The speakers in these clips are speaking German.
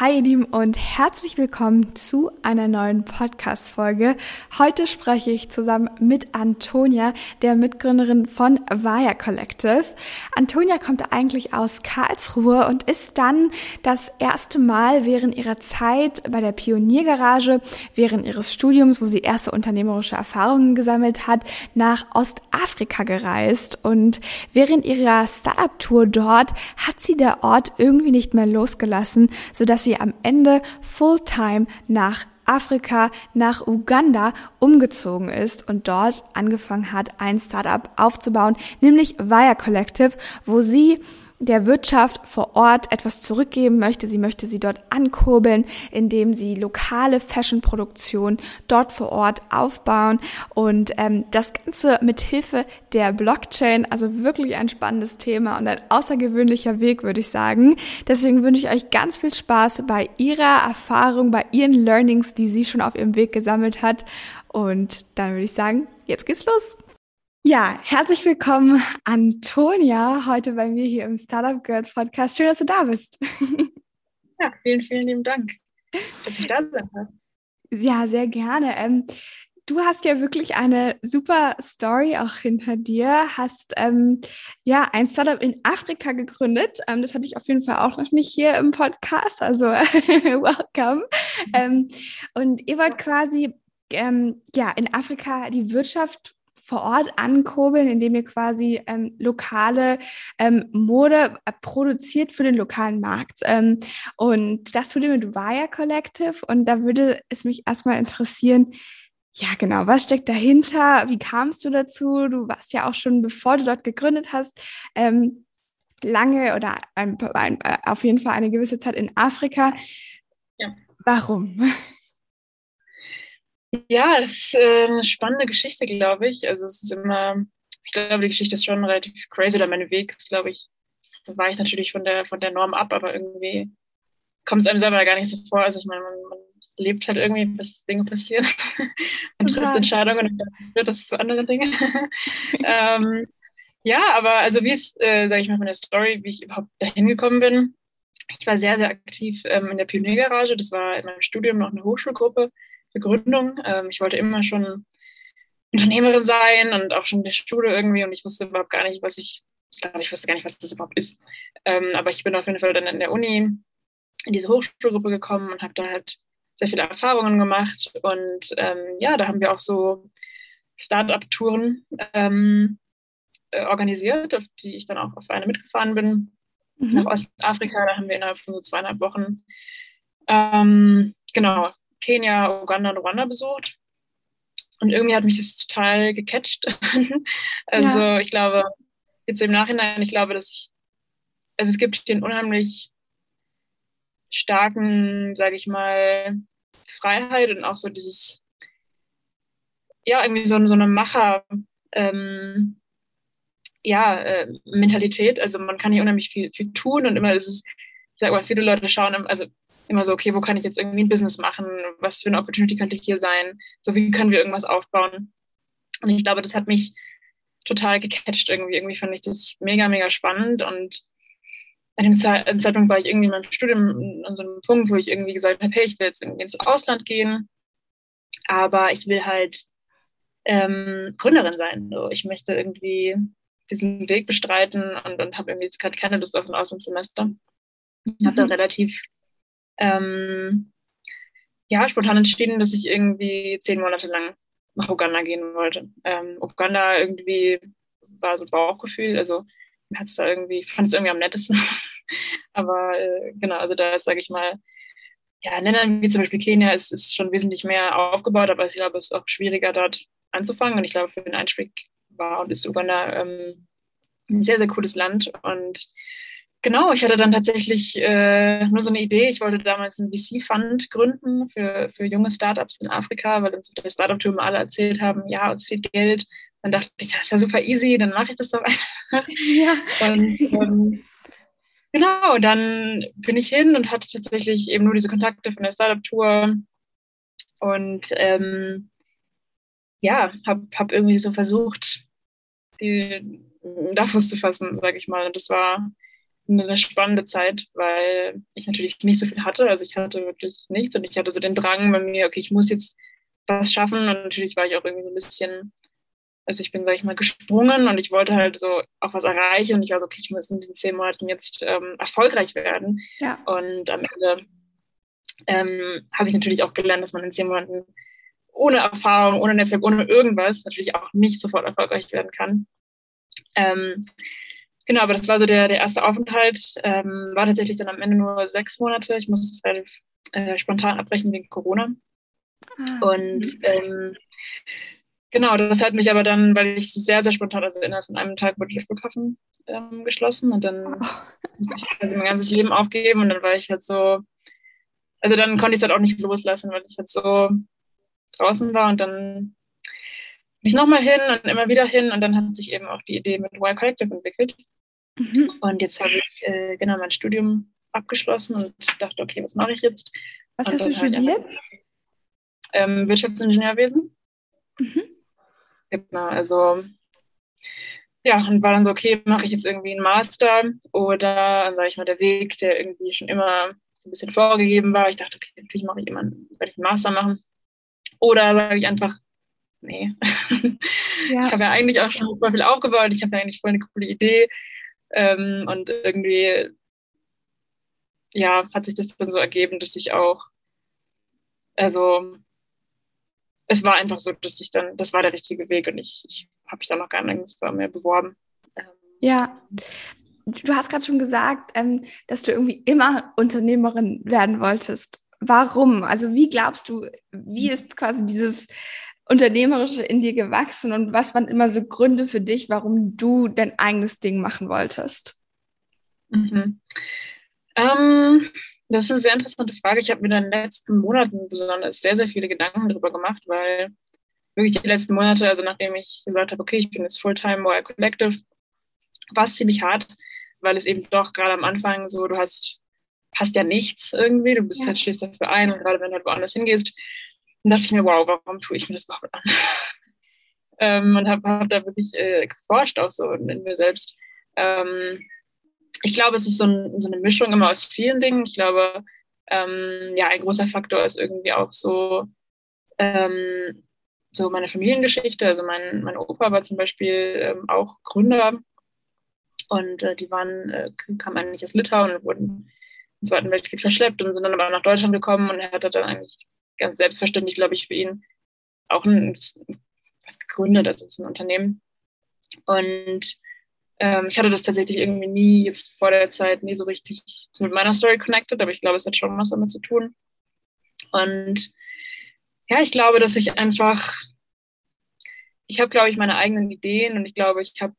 Hi ihr Lieben und herzlich willkommen zu einer neuen Podcast-Folge. Heute spreche ich zusammen mit Antonia, der Mitgründerin von Vaya Collective. Antonia kommt eigentlich aus Karlsruhe und ist dann das erste Mal während ihrer Zeit bei der Pioniergarage, während ihres Studiums, wo sie erste unternehmerische Erfahrungen gesammelt hat, nach Ostafrika gereist. Und während ihrer Startup-Tour dort hat sie der Ort irgendwie nicht mehr losgelassen, sodass sie am Ende Fulltime nach Afrika nach Uganda umgezogen ist und dort angefangen hat, ein Startup aufzubauen, nämlich Via Collective, wo sie der Wirtschaft vor Ort etwas zurückgeben möchte. Sie möchte sie dort ankurbeln, indem sie lokale Fashion-Produktion dort vor Ort aufbauen und ähm, das Ganze mit Hilfe der Blockchain. Also wirklich ein spannendes Thema und ein außergewöhnlicher Weg, würde ich sagen. Deswegen wünsche ich euch ganz viel Spaß bei ihrer Erfahrung, bei ihren Learnings, die sie schon auf ihrem Weg gesammelt hat. Und dann würde ich sagen, jetzt geht's los. Ja, herzlich willkommen, Antonia, heute bei mir hier im Startup Girls Podcast. Schön, dass du da bist. Ja, vielen, vielen lieben Dank, dass ich da sein darf. Ja, sehr gerne. Ähm, du hast ja wirklich eine super Story auch hinter dir. Hast ähm, ja ein Startup in Afrika gegründet. Ähm, das hatte ich auf jeden Fall auch noch nicht hier im Podcast. Also welcome. Ähm, und ihr wollt quasi ähm, ja in Afrika die Wirtschaft vor Ort ankurbeln, indem ihr quasi ähm, lokale ähm, Mode äh, produziert für den lokalen Markt. Ähm, und das tut ihr mit Wire Collective. Und da würde es mich erstmal interessieren, ja, genau. Was steckt dahinter? Wie kamst du dazu? Du warst ja auch schon, bevor du dort gegründet hast, ähm, lange oder ein, ein, auf jeden Fall eine gewisse Zeit in Afrika. Ja. Warum? Ja, das ist äh, eine spannende Geschichte, glaube ich. Also es ist immer, ich glaube, die Geschichte ist schon relativ crazy oder mein Weg ist, glaube ich, da war ich natürlich von der, von der Norm ab, aber irgendwie kommt es einem selber gar nicht so vor. Also ich meine, man, man lebt halt irgendwie, bis Dinge passieren. man Total. trifft Entscheidungen und dann wird das zu anderen Dingen. ähm, ja, aber also wie es, äh, sage ich mal, von der Story, wie ich überhaupt dahin gekommen bin. Ich war sehr, sehr aktiv ähm, in der Pioniergarage. Das war in meinem Studium noch eine Hochschulgruppe Begründung. Ähm, ich wollte immer schon Unternehmerin sein und auch schon in der Schule irgendwie und ich wusste überhaupt gar nicht, was ich, ich glaube, ich wusste gar nicht, was das überhaupt ist. Ähm, aber ich bin auf jeden Fall dann in der Uni in diese Hochschulgruppe gekommen und habe da halt sehr viele Erfahrungen gemacht und ähm, ja, da haben wir auch so Start-up-Touren ähm, äh, organisiert, auf die ich dann auch auf eine mitgefahren bin. Mhm. Nach Ostafrika, da haben wir innerhalb von so zweieinhalb Wochen ähm, genau Kenia, Uganda und Ruanda besucht. Und irgendwie hat mich das total gecatcht. also ja. ich glaube, jetzt im Nachhinein, ich glaube, dass ich, also es gibt den unheimlich starken, sage ich mal, Freiheit und auch so dieses, ja, irgendwie so, so eine Macher, ähm, ja, äh, Mentalität. Also man kann hier unheimlich viel, viel tun und immer ist es, ich sage mal, viele Leute schauen, also immer so, okay, wo kann ich jetzt irgendwie ein Business machen? Was für eine Opportunity könnte hier sein? So, wie können wir irgendwas aufbauen? Und ich glaube, das hat mich total gecatcht irgendwie. Irgendwie fand ich das mega, mega spannend. Und an dem Zeitpunkt war ich irgendwie in meinem Studium an so einem Punkt, wo ich irgendwie gesagt habe, hey, ich will jetzt irgendwie ins Ausland gehen, aber ich will halt ähm, Gründerin sein. So. Ich möchte irgendwie diesen Weg bestreiten und, und habe irgendwie jetzt gerade keine Lust auf ein Auslandssemester. Ich habe da mhm. relativ ähm, ja, spontan entschieden, dass ich irgendwie zehn Monate lang nach Uganda gehen wollte. Ähm, Uganda irgendwie war so ein Bauchgefühl, also hat es da irgendwie, fand es irgendwie am nettesten. Aber äh, genau, also da ist, sage ich mal, ja, Ländern wie zum Beispiel Kenia ist, ist schon wesentlich mehr aufgebaut, aber ich glaube, es ist auch schwieriger dort anzufangen. Und ich glaube, für den Einstieg war und ist Uganda ähm, ein sehr, sehr cooles Land. Und Genau, ich hatte dann tatsächlich äh, nur so eine Idee. Ich wollte damals einen VC-Fund gründen für, für junge Startups in Afrika, weil uns der Startup-Tour alle erzählt haben, ja, uns fehlt Geld. Dann dachte ich, das ist ja super easy, dann mache ich das doch einfach. Ja. Und ähm, genau, dann bin ich hin und hatte tatsächlich eben nur diese Kontakte von der Startup-Tour und ähm, ja, habe hab irgendwie so versucht, die da Fuß zu fassen, sage ich mal. Und das war eine spannende Zeit, weil ich natürlich nicht so viel hatte. Also ich hatte wirklich nichts und ich hatte so den Drang bei mir, okay, ich muss jetzt was schaffen. Und natürlich war ich auch irgendwie so ein bisschen, also ich bin, sag ich mal, gesprungen und ich wollte halt so auch was erreichen und ich war so, okay, ich muss in den zehn Monaten jetzt ähm, erfolgreich werden. Ja. Und am Ende ähm, habe ich natürlich auch gelernt, dass man in zehn Monaten ohne Erfahrung, ohne Netzwerk, ohne irgendwas natürlich auch nicht sofort erfolgreich werden kann. Ähm, genau, aber das war so der, der erste Aufenthalt. Ähm, war tatsächlich dann am Ende nur sechs Monate. Ich musste es relativ äh, spontan abbrechen wegen Corona. Ah. Und ähm, genau, das hat mich aber dann, weil ich sehr, sehr spontan, also innerhalb von einem Tag wurde der Flughafen ähm, geschlossen und dann oh. musste ich also mein ganzes Leben aufgeben und dann war ich halt so, also dann konnte ich es halt auch nicht loslassen, weil ich halt so draußen war und dann bin ich nochmal hin und immer wieder hin und dann hat sich eben auch die Idee mit Wild Collective entwickelt. Mhm. Und jetzt habe ich äh, genau mein Studium abgeschlossen und dachte, okay, was mache ich jetzt? Was und hast du studiert? ähm, Wirtschaftsingenieurwesen. Mhm. Genau, also ja, und war dann so, okay, mache ich jetzt irgendwie einen Master oder, sage ich mal, der Weg, der irgendwie schon immer so ein bisschen vorgegeben war. Ich dachte, okay, natürlich mache ich immer, werde ich einen Master machen. Oder sage ich einfach, nee. Ja. Ich habe ja eigentlich auch schon super viel aufgebaut, ich habe ja eigentlich voll eine coole Idee. Ähm, und irgendwie, ja, hat sich das dann so ergeben, dass ich auch, also es war einfach so, dass ich dann, das war der richtige Weg und ich, ich habe mich dann noch gar nirgends mehr beworben. Ähm, ja, du hast gerade schon gesagt, ähm, dass du irgendwie immer Unternehmerin werden wolltest. Warum? Also wie glaubst du, wie ist quasi dieses Unternehmerische in dir gewachsen und was waren immer so Gründe für dich, warum du dein eigenes Ding machen wolltest? Mhm. Ähm, das ist eine sehr interessante Frage. Ich habe mir in den letzten Monaten besonders sehr, sehr viele Gedanken darüber gemacht, weil wirklich die letzten Monate, also nachdem ich gesagt habe, okay, ich bin jetzt Fulltime Mobile Collective, war es ziemlich hart, weil es eben doch gerade am Anfang so, du hast, hast ja nichts irgendwie, du bist ja. halt, stehst dafür ein und gerade wenn du halt woanders hingehst, dann dachte ich mir, wow, warum tue ich mir das überhaupt an? ähm, und habe hab da wirklich äh, geforscht auch so in, mir selbst. Ähm, ich glaube, es ist so, ein, so, eine Mischung immer aus vielen Dingen. Ich glaube, ähm, ja, ein großer Faktor ist irgendwie auch so, ähm, so meine Familiengeschichte. Also mein, mein Opa war zum Beispiel ähm, auch Gründer und äh, die waren, äh, kamen eigentlich aus Litauen und wurden im Zweiten Weltkrieg verschleppt und sind dann aber nach Deutschland gekommen und er hat dann eigentlich ganz selbstverständlich, glaube ich, für ihn auch ein, was gegründet, das ist ein Unternehmen. Und ähm, ich hatte das tatsächlich irgendwie nie jetzt vor der Zeit nie so richtig mit meiner Story connected, aber ich glaube, es hat schon was damit zu tun. Und ja, ich glaube, dass ich einfach, ich habe, glaube ich, meine eigenen Ideen und ich glaube, ich habe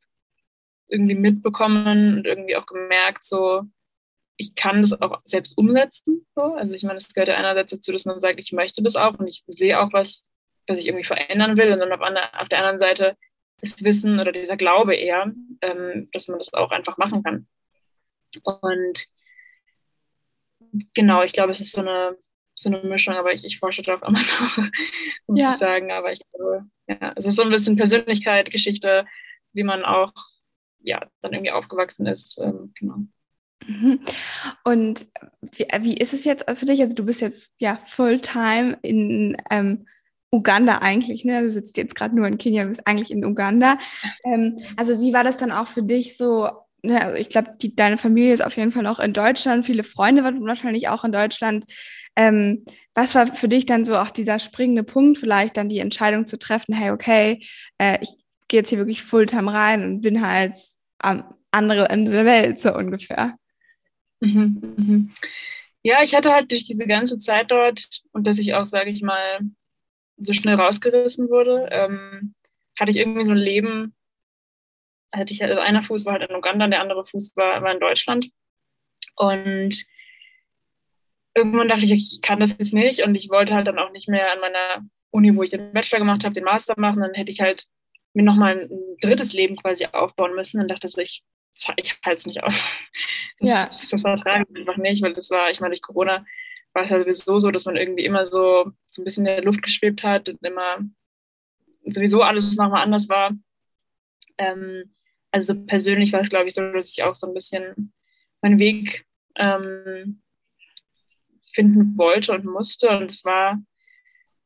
irgendwie mitbekommen und irgendwie auch gemerkt, so, ich kann das auch selbst umsetzen. So. Also ich meine, es gehört ja einerseits dazu, dass man sagt, ich möchte das auch und ich sehe auch was, was ich irgendwie verändern will. Und dann auf, auf der anderen Seite das Wissen oder dieser Glaube eher, ähm, dass man das auch einfach machen kann. Und genau, ich glaube, es ist so eine, so eine Mischung, aber ich, ich forsche darauf immer noch, muss ja. ich sagen. Aber ich glaube, ja, es ist so ein bisschen Persönlichkeit, Geschichte, wie man auch ja, dann irgendwie aufgewachsen ist. Ähm, genau. Und wie, wie, ist es jetzt für dich? Also du bist jetzt ja Fulltime in ähm, Uganda eigentlich, ne? Du sitzt jetzt gerade nur in Kenia, du bist eigentlich in Uganda. Ähm, also wie war das dann auch für dich so? Ne? Also ich glaube, deine Familie ist auf jeden Fall auch in Deutschland, viele Freunde waren wahrscheinlich auch in Deutschland. Ähm, was war für dich dann so auch dieser springende Punkt, vielleicht dann die Entscheidung zu treffen, hey, okay, äh, ich gehe jetzt hier wirklich Fulltime rein und bin halt am anderen Ende der Welt, so ungefähr? Mhm, mhm. Ja, ich hatte halt durch diese ganze Zeit dort und dass ich auch, sage ich mal, so schnell rausgerissen wurde, ähm, hatte ich irgendwie so ein Leben, hatte ich also einer Fuß war halt in Uganda, der andere Fuß war, war in Deutschland. Und irgendwann dachte ich, ich kann das jetzt nicht und ich wollte halt dann auch nicht mehr an meiner Uni, wo ich den Bachelor gemacht habe, den Master machen. Dann hätte ich halt mir nochmal ein drittes Leben quasi aufbauen müssen und dachte so, ich, ich halte es nicht aus. Das, ja. das, das ertrage ich einfach nicht, weil das war, ich meine, durch Corona war es ja sowieso so, dass man irgendwie immer so, so ein bisschen in der Luft geschwebt hat und immer sowieso alles nochmal anders war. Ähm, also persönlich war es, glaube ich, so, dass ich auch so ein bisschen meinen Weg ähm, finden wollte und musste. Und es war,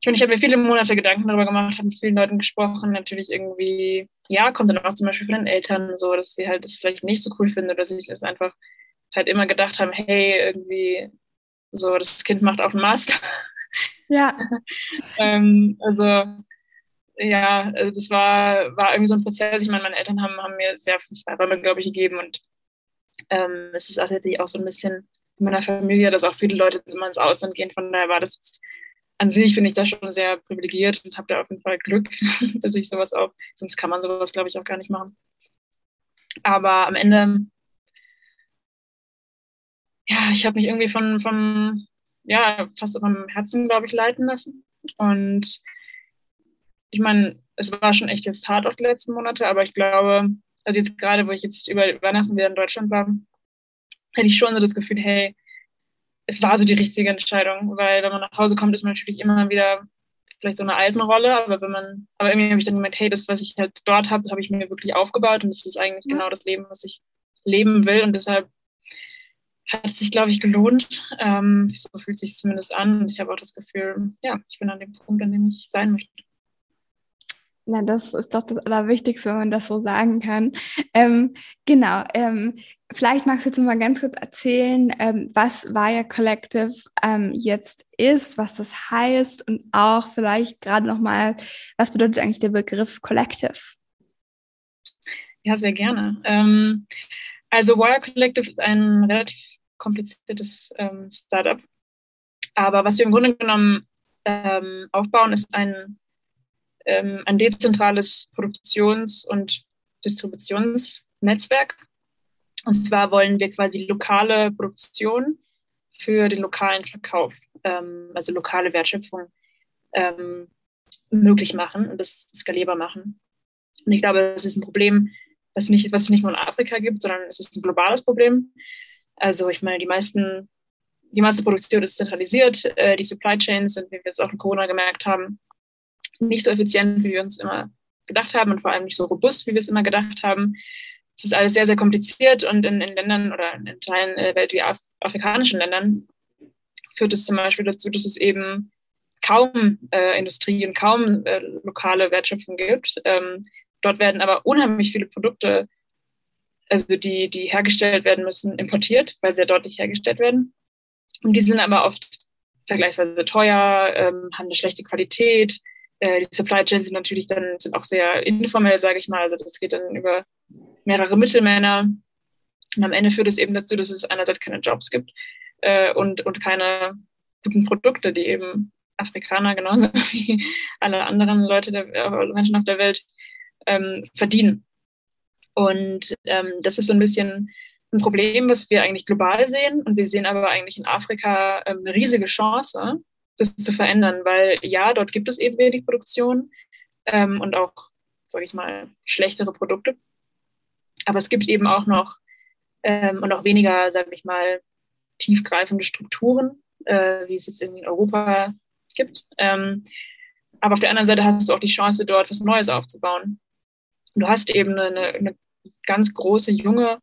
ich meine, ich habe mir viele Monate Gedanken darüber gemacht, habe mit vielen Leuten gesprochen, natürlich irgendwie, ja, kommt dann auch zum Beispiel von den Eltern so, dass sie halt das vielleicht nicht so cool finden oder dass ich das einfach halt immer gedacht haben, hey, irgendwie so, das Kind macht auch einen Master. Ja. ähm, also ja, also das war, war irgendwie so ein Prozess. Ich meine, meine Eltern haben, haben mir sehr viel Freiräume, glaube ich, gegeben und ähm, es ist tatsächlich auch so ein bisschen in meiner Familie, dass auch viele Leute immer ins Ausland gehen. Von daher war das an sich, finde ich da schon sehr privilegiert und habe da auf jeden Fall Glück, dass ich sowas auch, sonst kann man sowas, glaube ich, auch gar nicht machen. Aber am Ende, ja, ich habe mich irgendwie von, von, ja, fast auf meinem Herzen, glaube ich, leiten lassen. Und ich meine, es war schon echt jetzt hart auch die letzten Monate, aber ich glaube, also jetzt gerade, wo ich jetzt über Weihnachten wieder in Deutschland war, hatte ich schon so das Gefühl, hey, es war so die richtige Entscheidung, weil wenn man nach Hause kommt, ist man natürlich immer wieder vielleicht so eine alten Rolle, aber wenn man, aber irgendwie habe ich dann gemeint, hey, das, was ich halt dort habe, habe ich mir wirklich aufgebaut und das ist eigentlich ja. genau das Leben, was ich leben will und deshalb hat es sich, glaube ich, gelohnt. Ähm, so fühlt es sich zumindest an und ich habe auch das Gefühl, ja, ich bin an dem Punkt, an dem ich sein möchte. Na, das ist doch das Allerwichtigste, wenn man das so sagen kann. Ähm, genau. Ähm, vielleicht magst du jetzt mal ganz kurz erzählen, ähm, was Via Collective ähm, jetzt ist, was das heißt und auch vielleicht gerade nochmal, was bedeutet eigentlich der Begriff Collective? Ja, sehr gerne. Ähm, also Wire Collective ist ein relativ kompliziertes ähm, Startup. Aber was wir im Grunde genommen aufbauen, ist ein ähm, ein dezentrales Produktions- und Distributionsnetzwerk. Und zwar wollen wir quasi lokale Produktion für den lokalen Verkauf, ähm, also lokale Wertschöpfung ähm, möglich machen und das skalierbar machen. Und ich glaube, das ist ein Problem, was, nicht, was es nicht nur in Afrika gibt, sondern es ist ein globales Problem. Also ich meine, die meisten, die meiste Produktion ist zentralisiert, äh, die Supply Chains sind, wie wir jetzt auch in Corona gemerkt haben, nicht so effizient, wie wir uns immer gedacht haben und vor allem nicht so robust, wie wir es immer gedacht haben. Es ist alles sehr, sehr kompliziert und in, in Ländern oder in Teilen der Welt wie Af afrikanischen Ländern führt es zum Beispiel dazu, dass es eben kaum äh, Industrie und kaum äh, lokale Wertschöpfung gibt. Ähm, dort werden aber unheimlich viele Produkte, also die, die hergestellt werden müssen, importiert, weil ja deutlich hergestellt werden. Und die sind aber oft vergleichsweise teuer, ähm, haben eine schlechte Qualität, die Supply Chains sind natürlich dann sind auch sehr informell, sage ich mal. Also das geht dann über mehrere Mittelmänner. Und am Ende führt es eben dazu, dass es einerseits keine Jobs gibt äh, und, und keine guten Produkte, die eben Afrikaner genauso wie alle anderen Leute, der, äh, Menschen auf der Welt ähm, verdienen. Und ähm, das ist so ein bisschen ein Problem, was wir eigentlich global sehen. Und wir sehen aber eigentlich in Afrika ähm, eine riesige Chance, das zu verändern, weil ja, dort gibt es eben wenig Produktion ähm, und auch, sage ich mal, schlechtere Produkte. Aber es gibt eben auch noch ähm, und auch weniger, sage ich mal, tiefgreifende Strukturen, äh, wie es jetzt in Europa gibt. Ähm, aber auf der anderen Seite hast du auch die Chance, dort was Neues aufzubauen. Du hast eben eine, eine ganz große, junge,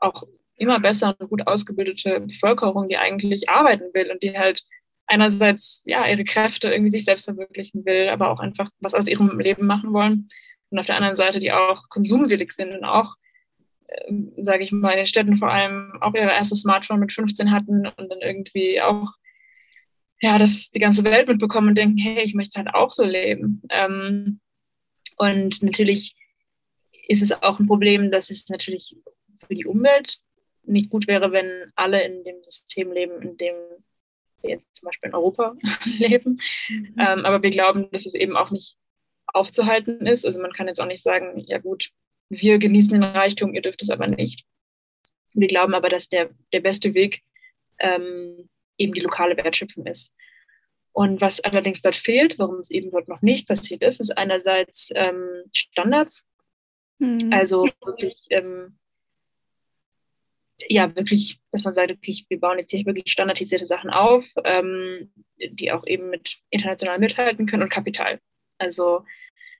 auch immer besser und gut ausgebildete Bevölkerung, die eigentlich arbeiten will und die halt einerseits ja ihre Kräfte irgendwie sich selbst verwirklichen will, aber auch einfach was aus ihrem Leben machen wollen. Und auf der anderen Seite, die auch konsumwillig sind und auch, äh, sage ich mal, in den Städten vor allem auch ihr erstes Smartphone mit 15 hatten und dann irgendwie auch ja, das die ganze Welt mitbekommen und denken, hey, ich möchte halt auch so leben. Ähm, und natürlich ist es auch ein Problem, dass es natürlich für die Umwelt nicht gut wäre, wenn alle in dem System leben, in dem jetzt zum Beispiel in Europa leben. Mhm. Ähm, aber wir glauben, dass es eben auch nicht aufzuhalten ist. Also man kann jetzt auch nicht sagen, ja gut, wir genießen den Reichtum, ihr dürft es aber nicht. Wir glauben aber, dass der, der beste Weg ähm, eben die lokale Wertschöpfung ist. Und was allerdings dort fehlt, warum es eben dort noch nicht passiert ist, ist einerseits ähm, Standards. Mhm. Also wirklich ähm, ja wirklich, dass man sagt, okay, wir bauen jetzt hier wirklich standardisierte Sachen auf, ähm, die auch eben mit international mithalten können und Kapital. Also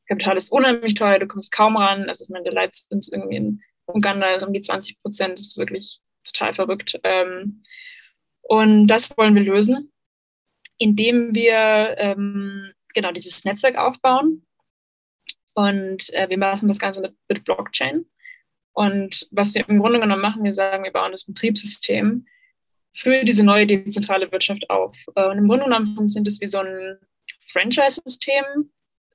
Kapital ist unheimlich teuer, du kommst kaum ran. Also ich meine, der Leitzins irgendwie in Uganda ist um die 20 Prozent, das ist wirklich total verrückt. Ähm, und das wollen wir lösen, indem wir ähm, genau dieses Netzwerk aufbauen. Und äh, wir machen das Ganze mit, mit Blockchain. Und was wir im Grunde genommen machen, wir sagen, wir bauen das Betriebssystem für diese neue dezentrale Wirtschaft auf. Äh, und im Grunde genommen funktioniert es wie so ein Franchise-System,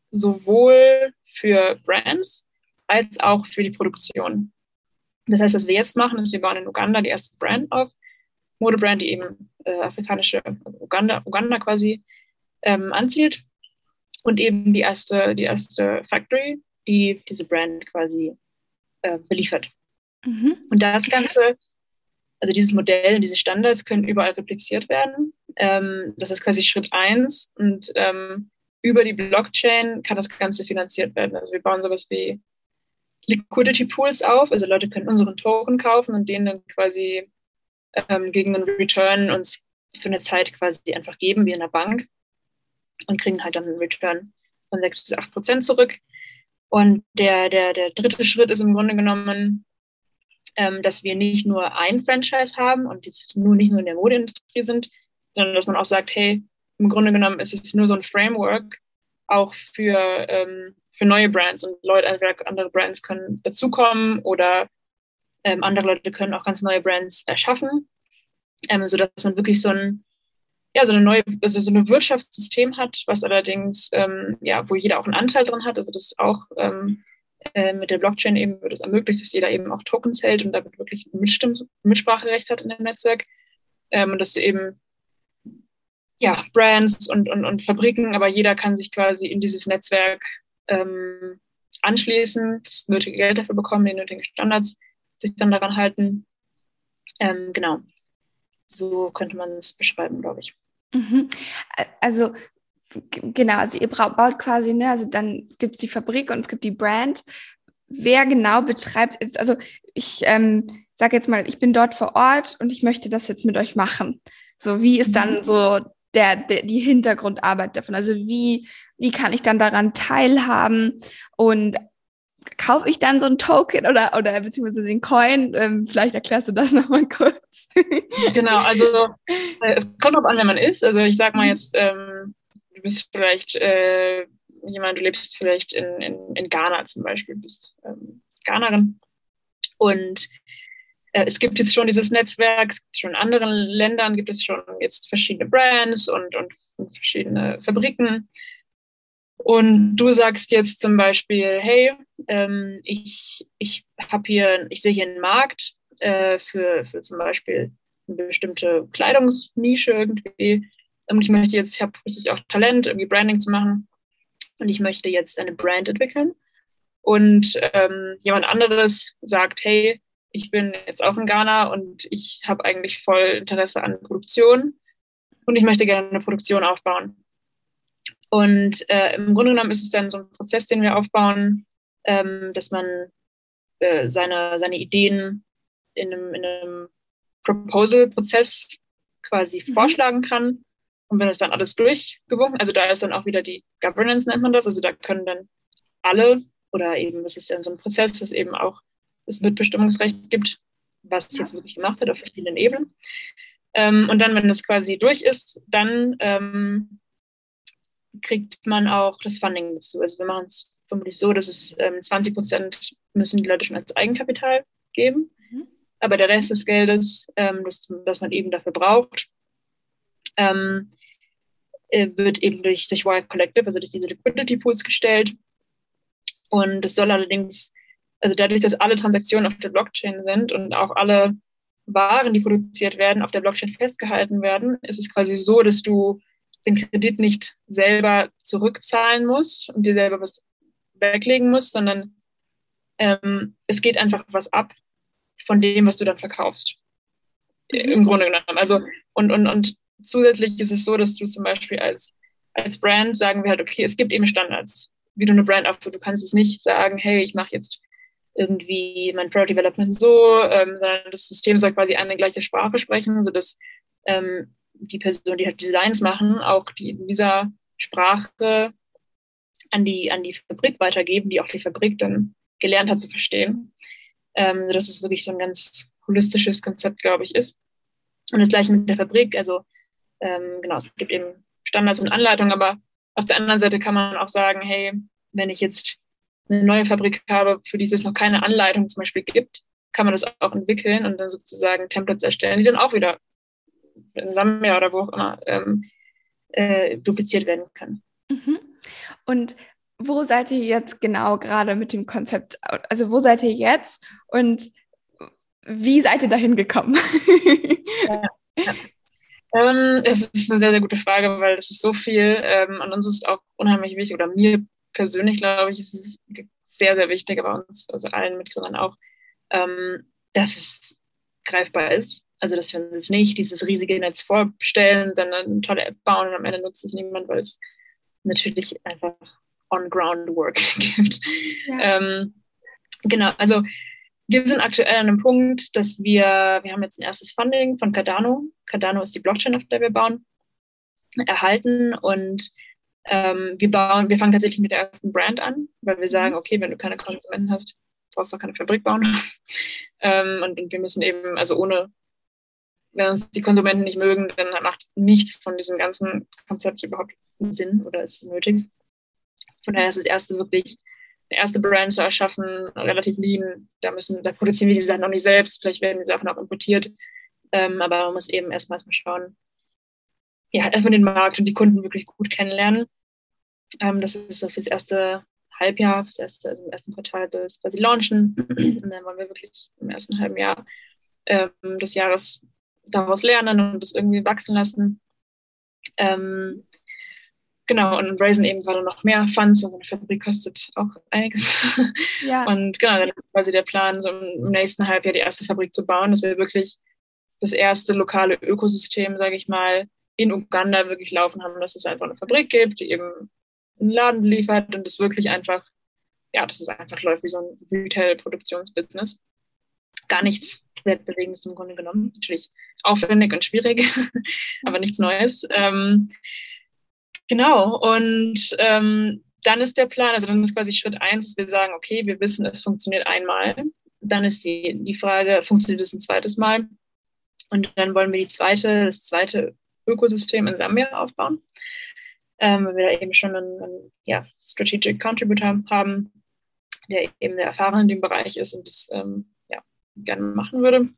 sowohl für Brands als auch für die Produktion. Das heißt, was wir jetzt machen, ist, wir bauen in Uganda die erste Brand auf, Modebrand, die eben äh, afrikanische Uganda, Uganda quasi ähm, anzielt und eben die erste, die erste Factory, die diese Brand quasi äh, beliefert. Mhm. Und das Ganze, also dieses Modell, diese Standards können überall repliziert werden. Ähm, das ist quasi Schritt eins und ähm, über die Blockchain kann das Ganze finanziert werden. Also wir bauen sowas wie Liquidity Pools auf. Also Leute können unseren Token kaufen und den dann quasi ähm, gegen einen Return uns für eine Zeit quasi einfach geben, wie in der Bank. Und kriegen halt dann einen Return von 6 bis 8 Prozent zurück. Und der, der, der dritte Schritt ist im Grunde genommen, ähm, dass wir nicht nur ein Franchise haben und jetzt nur nicht nur in der Modeindustrie sind, sondern dass man auch sagt, hey, im Grunde genommen ist es nur so ein Framework auch für ähm, für neue Brands und Leute, entweder andere Brands können dazukommen oder ähm, andere Leute können auch ganz neue Brands erschaffen, ähm, sodass man wirklich so ein, ja, so eine neue, also so ein Wirtschaftssystem hat, was allerdings, ähm, ja, wo jeder auch einen Anteil drin hat, also das auch ähm, äh, mit der Blockchain eben wird es ermöglicht, dass jeder eben auch Tokens hält und damit wirklich Mitstimm Mitspracherecht hat in dem Netzwerk ähm, und dass du eben ja, Brands und, und, und Fabriken, aber jeder kann sich quasi in dieses Netzwerk ähm, anschließen, das nötige Geld dafür bekommen, die nötigen Standards, sich dann daran halten. Ähm, genau. So könnte man es beschreiben, glaube ich. Mhm. Also genau, also ihr baut quasi, ne, also dann gibt es die Fabrik und es gibt die Brand. Wer genau betreibt, also ich ähm, sage jetzt mal, ich bin dort vor Ort und ich möchte das jetzt mit euch machen. So, wie ist dann mhm. so der, der, die Hintergrundarbeit davon? Also wie, wie kann ich dann daran teilhaben und kaufe ich dann so ein Token oder, oder beziehungsweise den Coin? Ähm, vielleicht erklärst du das nochmal kurz. genau, also äh, es kommt drauf an, wer man ist. Also ich sag mal jetzt, ähm, du bist vielleicht äh, jemand, du lebst vielleicht in, in, in Ghana zum Beispiel, du bist ähm, Ghanarin und äh, es gibt jetzt schon dieses Netzwerk, schon in anderen Ländern gibt es schon jetzt verschiedene Brands und, und verschiedene Fabriken. Und du sagst jetzt zum Beispiel, hey, ähm, ich, ich habe hier, ich sehe hier einen Markt äh, für, für zum Beispiel eine bestimmte Kleidungsnische irgendwie. Und ich möchte jetzt, ich habe richtig auch Talent, irgendwie Branding zu machen. Und ich möchte jetzt eine Brand entwickeln. Und ähm, jemand anderes sagt, hey, ich bin jetzt auch in Ghana und ich habe eigentlich voll Interesse an Produktion und ich möchte gerne eine Produktion aufbauen. Und äh, im Grunde genommen ist es dann so ein Prozess, den wir aufbauen, ähm, dass man äh, seine, seine Ideen in einem, in einem Proposal-Prozess quasi mhm. vorschlagen kann. Und wenn es dann alles durchgewunken, also da ist dann auch wieder die Governance, nennt man das, also da können dann alle oder eben, das ist dann so ein Prozess, dass eben auch es Mitbestimmungsrecht gibt, was ja. jetzt wirklich gemacht wird auf verschiedenen Ebenen. Ähm, und dann, wenn das quasi durch ist, dann ähm, kriegt man auch das Funding dazu. Also wir machen es vermutlich so, dass es ähm, 20 Prozent müssen die Leute schon als Eigenkapital geben. Mhm. Aber der Rest des Geldes, ähm, das, das man eben dafür braucht, ähm, äh, wird eben durch, durch Wire Collective, also durch diese Liquidity Pools gestellt. Und es soll allerdings also dadurch, dass alle Transaktionen auf der Blockchain sind und auch alle Waren, die produziert werden, auf der Blockchain festgehalten werden, ist es quasi so, dass du den Kredit nicht selber zurückzahlen musst und dir selber was weglegen musst, sondern ähm, es geht einfach was ab von dem, was du dann verkaufst. Im Grunde genommen. Also, und, und, und zusätzlich ist es so, dass du zum Beispiel als, als Brand sagen wir halt, okay, es gibt eben Standards, wie du eine Brand aufbaust. Du kannst es nicht sagen, hey, ich mache jetzt irgendwie mein Product Development so, ähm, sondern das System soll quasi eine gleiche Sprache sprechen, sodass ähm, die Personen, die halt Designs machen, auch die in dieser Sprache an die, an die Fabrik weitergeben, die auch die Fabrik dann gelernt hat zu verstehen. Ähm, das ist wirklich so ein ganz holistisches Konzept, glaube ich, ist. Und das gleiche mit der Fabrik. Also ähm, genau, es gibt eben Standards und Anleitungen, aber auf der anderen Seite kann man auch sagen, hey, wenn ich jetzt eine neue Fabrik habe, für die es noch keine Anleitung zum Beispiel gibt, kann man das auch entwickeln und dann sozusagen Templates erstellen, die dann auch wieder in Sambia oder wo auch immer ähm, äh, dupliziert werden können. Mhm. Und wo seid ihr jetzt genau gerade mit dem Konzept? Also wo seid ihr jetzt und wie seid ihr dahin gekommen? ja. Ähm, es ist eine sehr, sehr gute Frage, weil es ist so viel ähm, und uns ist auch unheimlich wichtig, oder mir persönlich glaube ich, ist es sehr, sehr wichtig, aber uns, also allen Mitgründern auch, ähm, dass es greifbar ist. Also, dass wir uns nicht dieses riesige Netz vorstellen, dann eine tolle App bauen und am Ende nutzt es niemand, weil es natürlich einfach On-Ground-Work gibt. Ja. Ähm, genau, also wir sind aktuell an einem Punkt, dass wir, wir haben jetzt ein erstes Funding von Cardano. Cardano ist die Blockchain, auf der wir bauen, erhalten und ähm, wir bauen, wir fangen tatsächlich mit der ersten Brand an, weil wir sagen, mhm. okay, wenn du keine Konsumenten hast, brauchst du auch keine Fabrik bauen. ähm, und, und, wir müssen eben, also ohne, wenn uns die Konsumenten nicht mögen, dann macht nichts von diesem ganzen Konzept überhaupt Sinn oder ist nötig. Von daher ist das erste wirklich eine erste Brand zu erschaffen, relativ lean. Da müssen, da produzieren wir die Sachen noch nicht selbst, vielleicht werden die Sachen auch importiert. Ähm, aber man muss eben erstmal erstmal schauen, ja, erstmal den Markt und die Kunden wirklich gut kennenlernen. Ähm, das ist so fürs erste Halbjahr, fürs erste, also im ersten Quartal das quasi launchen. und dann wollen wir wirklich im ersten halben Jahr ähm, des Jahres daraus lernen und das irgendwie wachsen lassen. Ähm, genau, und raisen eben gerade noch mehr Funds. Also eine Fabrik kostet auch einiges. Ja. Und genau, dann ist quasi der Plan, so im nächsten Halbjahr die erste Fabrik zu bauen, dass wir wirklich das erste lokale Ökosystem, sage ich mal, in Uganda wirklich laufen haben, dass es einfach eine Fabrik gibt, die eben einen Laden liefert und es wirklich einfach, ja, dass es einfach läuft wie so ein Retail-Produktionsbusiness. Gar nichts Weltbewegendes im Grunde genommen. Natürlich aufwendig und schwierig, aber nichts Neues. Ähm, genau, und ähm, dann ist der Plan, also dann ist quasi Schritt eins, dass wir sagen, okay, wir wissen, es funktioniert einmal. Dann ist die, die Frage, funktioniert es ein zweites Mal? Und dann wollen wir die zweite, das zweite Ökosystem in Sambia aufbauen, ähm, weil wir da eben schon einen, einen ja, Strategic Contributor haben, der eben der Erfahrene in dem Bereich ist und das ähm, ja, gerne machen würde.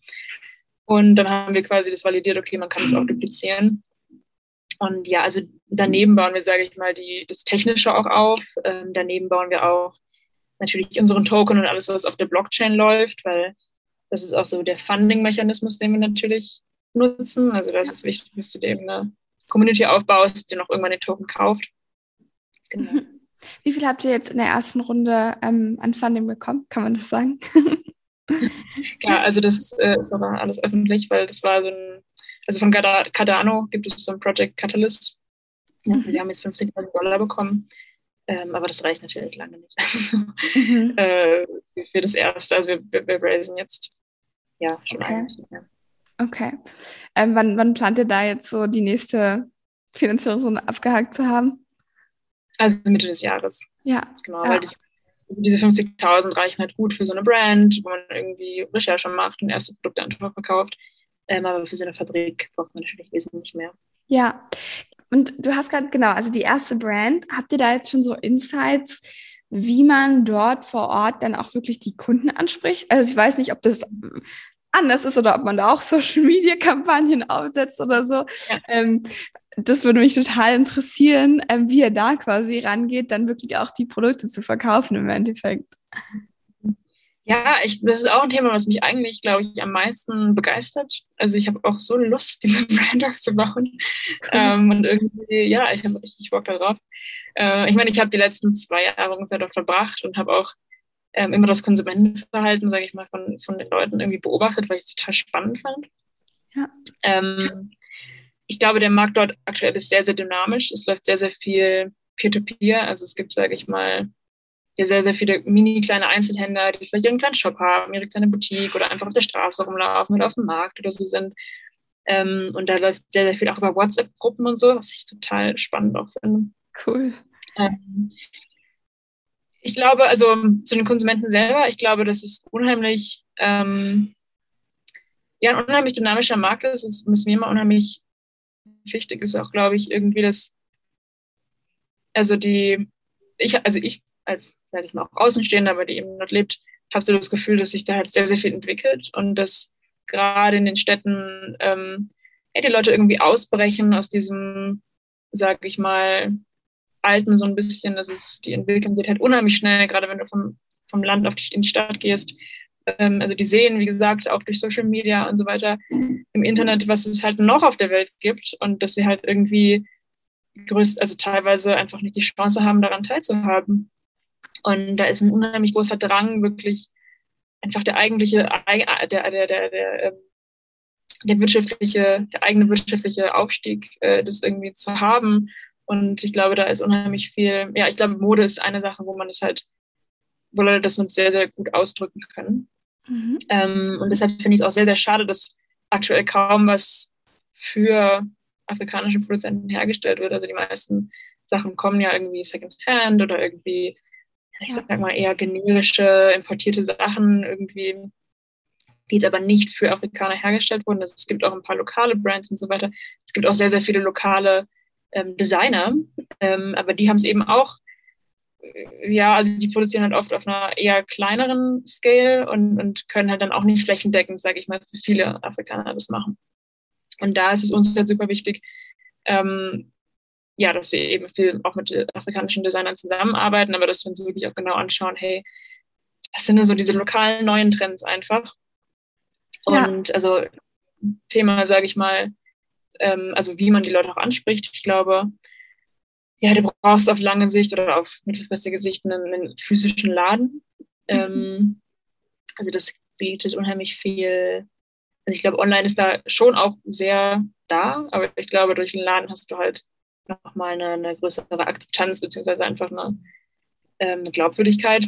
Und dann haben wir quasi das validiert, okay, man kann es auch duplizieren. Und ja, also daneben bauen wir, sage ich mal, die, das Technische auch auf. Ähm, daneben bauen wir auch natürlich unseren Token und alles, was auf der Blockchain läuft, weil das ist auch so der Funding-Mechanismus, den wir natürlich nutzen. Also das ist wichtig, dass du eben eine Community aufbaust, die noch irgendwann den Token kauft. Genau. Mhm. Wie viel habt ihr jetzt in der ersten Runde ähm, an Funding bekommen? Kann man das sagen? ja, also das äh, ist aber alles öffentlich, weil das war so ein, also von Cardano gibt es so ein Project Catalyst. Mhm. Wir haben jetzt 50.000 Dollar bekommen, ähm, aber das reicht natürlich lange nicht. Also, mhm. äh, für das erste, also wir, wir, wir raisen jetzt ja schon okay. einiges. Okay. Ähm, wann, wann plant ihr da jetzt so die nächste Finanzierungsrunde abgehakt zu haben? Also Mitte des Jahres. Ja. Genau, ja. weil das, diese 50.000 reichen halt gut für so eine Brand, wo man irgendwie Recherche macht und erste Produkte einfach verkauft. Ähm, aber für so eine Fabrik braucht man natürlich wesentlich mehr. Ja. Und du hast gerade, genau, also die erste Brand, habt ihr da jetzt schon so Insights, wie man dort vor Ort dann auch wirklich die Kunden anspricht? Also ich weiß nicht, ob das anders ist oder ob man da auch Social Media Kampagnen aufsetzt oder so. Ja. Ähm, das würde mich total interessieren, äh, wie er da quasi rangeht, dann wirklich auch die Produkte zu verkaufen im Endeffekt. Ja, ich, das ist auch ein Thema, was mich eigentlich, glaube ich, am meisten begeistert. Also ich habe auch so Lust, diese Brand aufzubauen. Cool. Ähm, und irgendwie, ja, ich habe richtig Bock darauf. Äh, ich meine, ich habe die letzten zwei Jahre ungefähr dort verbracht und habe auch ähm, immer das Konsumentenverhalten, sage ich mal, von, von den Leuten irgendwie beobachtet, weil ich es total spannend fand. Ja. Ähm, ich glaube, der Markt dort aktuell ist sehr, sehr dynamisch. Es läuft sehr, sehr viel Peer-to-Peer. -Peer. Also es gibt, sage ich mal, ja sehr, sehr viele mini kleine Einzelhändler, die vielleicht ihren kleinen Shop haben, ihre kleine Boutique oder einfach auf der Straße rumlaufen oder auf dem Markt oder so sind. Ähm, und da läuft sehr, sehr viel auch über WhatsApp-Gruppen und so, was ich total spannend auch finde. Cool. Ähm, ich glaube, also zu den Konsumenten selber, ich glaube, das ist unheimlich, ähm, ja ein unheimlich dynamischer Markt ist, ist, ist mir immer unheimlich wichtig ist auch, glaube ich, irgendwie das, also die, ich, also ich als, sage ich mal, auch Außenstehender, aber die eben dort lebt, habe so das Gefühl, dass sich da halt sehr, sehr viel entwickelt und dass gerade in den Städten ähm, die Leute irgendwie ausbrechen aus diesem, sage ich mal, Alten so ein bisschen, dass es die Entwicklung geht halt unheimlich schnell, gerade wenn du vom, vom Land auf die, in die Stadt gehst. Ähm, also die sehen, wie gesagt, auch durch Social Media und so weiter im Internet, was es halt noch auf der Welt gibt und dass sie halt irgendwie größt, also teilweise einfach nicht die Chance haben, daran teilzuhaben. Und da ist ein unheimlich großer Drang, wirklich einfach der eigentliche, der, der, der, der, ähm, der wirtschaftliche, der eigene wirtschaftliche Aufstieg, äh, das irgendwie zu haben. Und ich glaube, da ist unheimlich viel, ja, ich glaube, Mode ist eine Sache, wo man es halt, wo Leute das mit sehr, sehr gut ausdrücken können. Mhm. Ähm, und deshalb finde ich es auch sehr, sehr schade, dass aktuell kaum was für afrikanische Produzenten hergestellt wird. Also die meisten Sachen kommen ja irgendwie Secondhand oder irgendwie ich sag mal, eher generische, importierte Sachen irgendwie, die jetzt aber nicht für Afrikaner hergestellt wurden. Also es gibt auch ein paar lokale Brands und so weiter. Es gibt auch sehr, sehr viele lokale ähm, Designer, ähm, aber die haben es eben auch, äh, ja, also die produzieren halt oft auf einer eher kleineren Scale und, und können halt dann auch nicht flächendeckend, sage ich mal, für viele Afrikaner das machen. Und da ist es uns halt super wichtig, ähm, ja, dass wir eben viel auch mit afrikanischen Designern zusammenarbeiten, aber dass wir uns wirklich auch genau anschauen, hey, was sind denn so diese lokalen neuen Trends einfach? Und ja. also Thema, sage ich mal, ähm, also wie man die Leute auch anspricht. Ich glaube, ja, du brauchst auf lange Sicht oder auf mittelfristige Sicht einen, einen physischen Laden. Mhm. Ähm, also das bietet unheimlich viel. Also ich glaube, online ist da schon auch sehr da, aber ich glaube, durch den Laden hast du halt nochmal eine, eine größere Akzeptanz beziehungsweise einfach eine, ähm, Glaubwürdigkeit.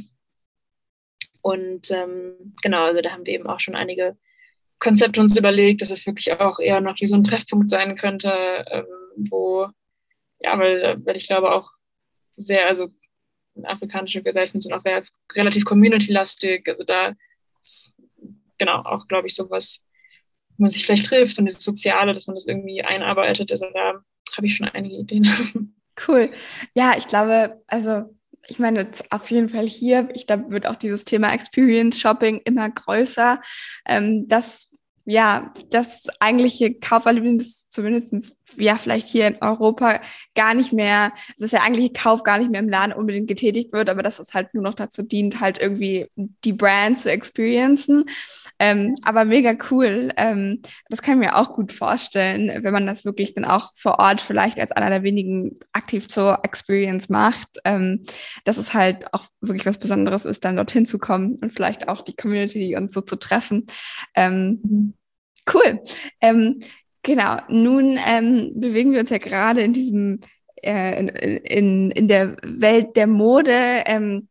Und ähm, genau, also da haben wir eben auch schon einige Konzepte uns überlegt, dass es wirklich auch eher noch wie so ein Treffpunkt sein könnte, ähm, wo, ja, weil, weil ich glaube auch sehr, also afrikanische Gesellschaften sind auch relativ community-lastig, also da ist, genau auch, glaube ich, sowas, wo man sich vielleicht trifft und das Soziale, dass man das irgendwie einarbeitet, also da habe ich schon einige Ideen. Cool. Ja, ich glaube, also ich meine, auf jeden Fall hier, ich glaube, wird auch dieses Thema Experience Shopping immer größer. Ähm, das ja, das eigentliche Kauferlebnis zumindest ja vielleicht hier in Europa gar nicht mehr, dass der eigentliche Kauf gar nicht mehr im Laden unbedingt getätigt wird, aber dass es halt nur noch dazu dient, halt irgendwie die Brand zu experiencen. Ähm, aber mega cool. Ähm, das kann ich mir auch gut vorstellen, wenn man das wirklich dann auch vor Ort vielleicht als einer der wenigen aktiv zur Experience macht, ähm, dass es halt auch wirklich was Besonderes ist, dann dorthin zu kommen und vielleicht auch die Community und so zu treffen. Ähm, mhm. cool. Ähm, genau. Nun ähm, bewegen wir uns ja gerade in diesem äh, in, in, in der Welt der Mode. Ähm,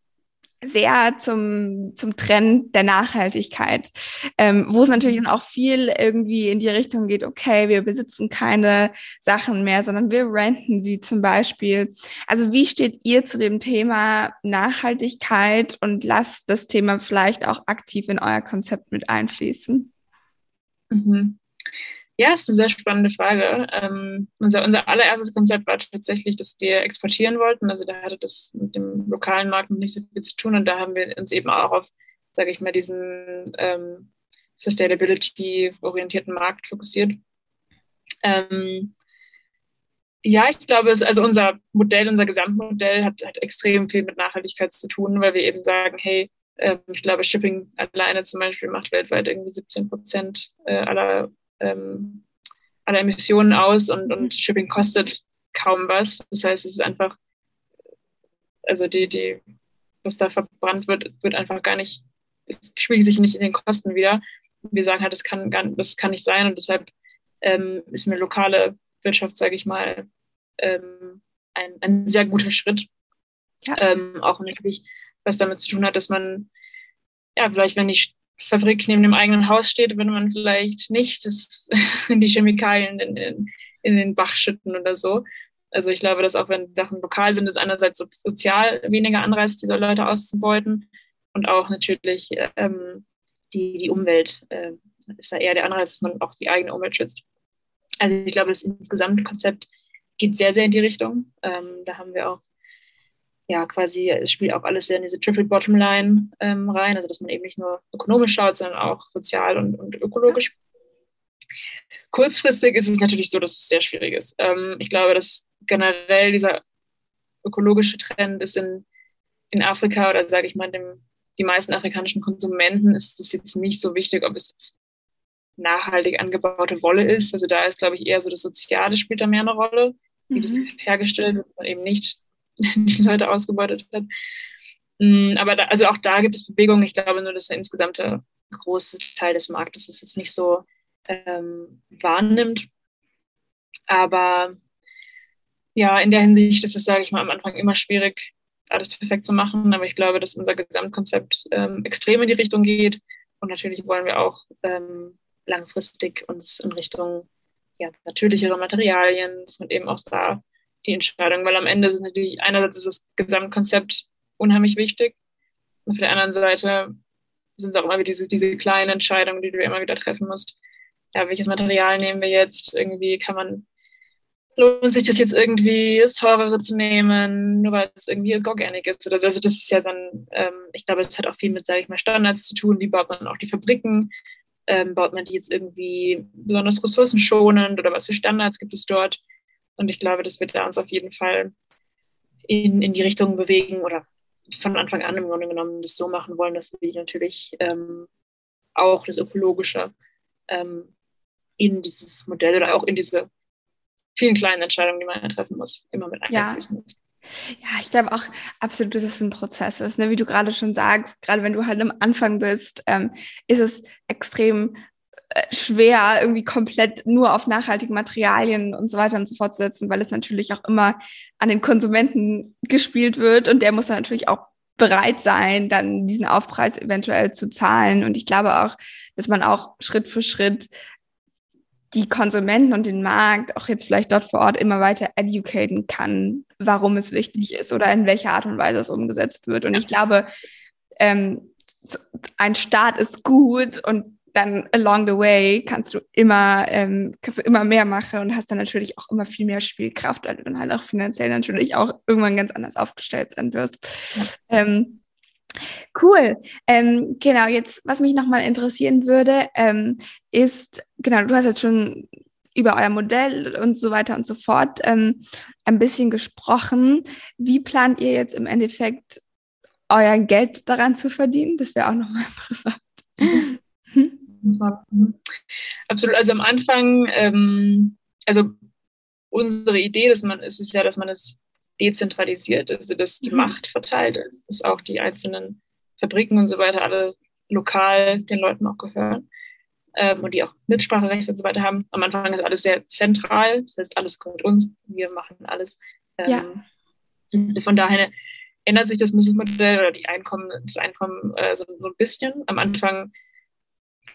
sehr zum, zum Trend der Nachhaltigkeit, ähm, wo es natürlich dann auch viel irgendwie in die Richtung geht, okay, wir besitzen keine Sachen mehr, sondern wir renten sie zum Beispiel. Also wie steht ihr zu dem Thema Nachhaltigkeit und lasst das Thema vielleicht auch aktiv in euer Konzept mit einfließen? Mhm. Ja, ist eine sehr spannende Frage. Ähm, unser, unser allererstes Konzept war tatsächlich, dass wir exportieren wollten. Also da hatte das mit dem lokalen Markt noch nicht so viel zu tun. Und da haben wir uns eben auch auf, sage ich mal, diesen ähm, Sustainability-orientierten Markt fokussiert. Ähm, ja, ich glaube, es, also unser Modell, unser Gesamtmodell hat, hat extrem viel mit Nachhaltigkeit zu tun, weil wir eben sagen, hey, äh, ich glaube, Shipping alleine zum Beispiel macht weltweit irgendwie 17 Prozent äh, aller ähm, aller Emissionen aus und, und Shipping kostet kaum was. Das heißt, es ist einfach, also die, die, was da verbrannt wird, wird einfach gar nicht, es spiegelt sich nicht in den Kosten wieder. Wir sagen halt, das kann, das kann nicht sein und deshalb ähm, ist eine lokale Wirtschaft, sage ich mal, ähm, ein, ein sehr guter Schritt. Ja. Ähm, auch natürlich, was damit zu tun hat, dass man, ja, vielleicht, wenn die Fabrik neben dem eigenen Haus steht, würde man vielleicht nicht das, die Chemikalien in, in, in, den Bach schütten oder so. Also ich glaube, dass auch wenn Sachen lokal sind, ist einerseits sozial weniger Anreiz, diese Leute auszubeuten und auch natürlich ähm, die, die Umwelt äh, ist da eher der Anreiz, dass man auch die eigene Umwelt schützt. Also ich glaube, das insgesamt Konzept geht sehr, sehr in die Richtung. Ähm, da haben wir auch ja quasi, es spielt auch alles sehr in diese Triple Bottom Line ähm, rein, also dass man eben nicht nur ökonomisch schaut, sondern auch sozial und, und ökologisch. Kurzfristig ist es natürlich so, dass es sehr schwierig ist. Ähm, ich glaube, dass generell dieser ökologische Trend ist in, in Afrika oder sage ich mal, dem, die meisten afrikanischen Konsumenten ist es jetzt nicht so wichtig, ob es nachhaltig angebaute Wolle ist. Also da ist, glaube ich, eher so das Soziale spielt da mehr eine Rolle, wie mhm. das hergestellt wird, man eben nicht die Leute ausgebeutet hat. Mm, aber da, also auch da gibt es Bewegungen. Ich glaube nur, dass der insgesamte große Teil des Marktes es jetzt nicht so ähm, wahrnimmt. Aber ja, in der Hinsicht ist es, sage ich mal, am Anfang immer schwierig, alles perfekt zu machen. Aber ich glaube, dass unser Gesamtkonzept ähm, extrem in die Richtung geht. Und natürlich wollen wir auch ähm, langfristig uns in Richtung ja, natürlichere Materialien, dass man eben auch da die Entscheidung, weil am Ende ist es natürlich, einerseits ist das Gesamtkonzept unheimlich wichtig und auf der anderen Seite sind es auch immer wieder diese, diese kleinen Entscheidungen, die du immer wieder treffen musst. Ja, welches Material nehmen wir jetzt? Irgendwie kann man, lohnt sich das jetzt irgendwie, das teurere zu nehmen, nur weil es irgendwie organic ist oder so. Also das ist ja dann, ähm, ich glaube, es hat auch viel mit, sage ich mal, Standards zu tun. Wie baut man auch die Fabriken? Ähm, baut man die jetzt irgendwie besonders ressourcenschonend oder was für Standards gibt es dort? Und ich glaube, dass wir da uns auf jeden Fall in, in die Richtung bewegen oder von Anfang an im Grunde genommen das so machen wollen, dass wir natürlich ähm, auch das Ökologische ähm, in dieses Modell oder auch in diese vielen kleinen Entscheidungen, die man treffen muss, immer mit einfließen ja. Ja, ich glaube auch absolut, dass es ein Prozess ist. Ne? Wie du gerade schon sagst, gerade wenn du halt am Anfang bist, ähm, ist es extrem schwer, irgendwie komplett nur auf nachhaltige Materialien und so weiter und so fort zu setzen, weil es natürlich auch immer an den Konsumenten gespielt wird und der muss dann natürlich auch bereit sein, dann diesen Aufpreis eventuell zu zahlen. Und ich glaube auch, dass man auch Schritt für Schritt die Konsumenten und den Markt auch jetzt vielleicht dort vor Ort immer weiter educaten kann, warum es wichtig ist oder in welcher Art und Weise es umgesetzt wird. Und ich glaube, ähm, ein Start ist gut und dann along the way kannst du immer, ähm, kannst du immer mehr machen und hast dann natürlich auch immer viel mehr Spielkraft, weil du dann halt auch finanziell natürlich auch irgendwann ganz anders aufgestellt sein wirst. Ja. Ähm, cool. Ähm, genau, jetzt, was mich nochmal interessieren würde, ähm, ist, genau, du hast jetzt schon über euer Modell und so weiter und so fort ähm, ein bisschen gesprochen. Wie plant ihr jetzt im Endeffekt euer Geld daran zu verdienen? Das wäre auch nochmal interessant. Hm? Mhm. Absolut. Also am Anfang, ähm, also unsere Idee, dass man, ist es ja, dass man es dezentralisiert, also dass die mhm. Macht verteilt ist, dass auch die einzelnen Fabriken und so weiter alle lokal den Leuten auch gehören ähm, und die auch Mitspracherecht und so weiter haben. Am Anfang ist alles sehr zentral, das heißt, alles gehört uns, wir machen alles. Ähm, ja. Von daher ändert sich das Businessmodell oder die Einkommen, das Einkommen äh, so, so, ein bisschen. Am Anfang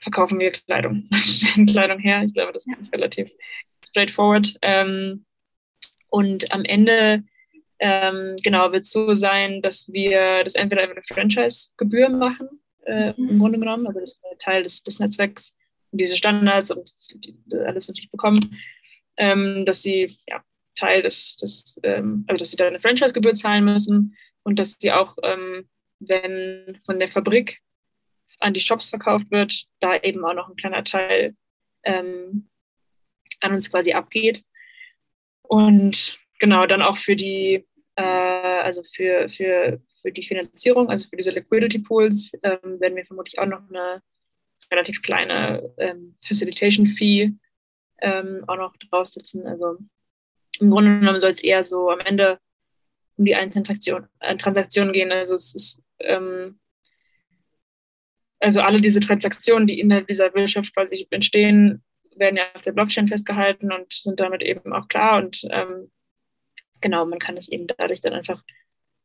verkaufen wir Kleidung, stellen Kleidung her. Ich glaube, das ist relativ straightforward. Ähm, und am Ende ähm, genau wird es so sein, dass wir das entweder über eine Franchise-Gebühr machen, äh, mhm. im Grunde genommen, also das ist Teil des, des Netzwerks und diese Standards und alles natürlich bekommen, ähm, dass sie ja, Teil des, des ähm, also dass sie da eine Franchise-Gebühr zahlen müssen und dass sie auch, ähm, wenn von der Fabrik an die Shops verkauft wird, da eben auch noch ein kleiner Teil ähm, an uns quasi abgeht. Und genau, dann auch für die, äh, also für, für, für die Finanzierung, also für diese Liquidity Pools, ähm, werden wir vermutlich auch noch eine relativ kleine ähm, Facilitation Fee ähm, auch noch draufsetzen. Also im Grunde genommen soll es eher so am Ende um die einzelnen Transaktionen, äh, Transaktionen gehen. Also es ist ähm, also alle diese Transaktionen, die in dieser Wirtschaft quasi entstehen, werden ja auf der Blockchain festgehalten und sind damit eben auch klar. Und ähm, genau, man kann es eben dadurch dann einfach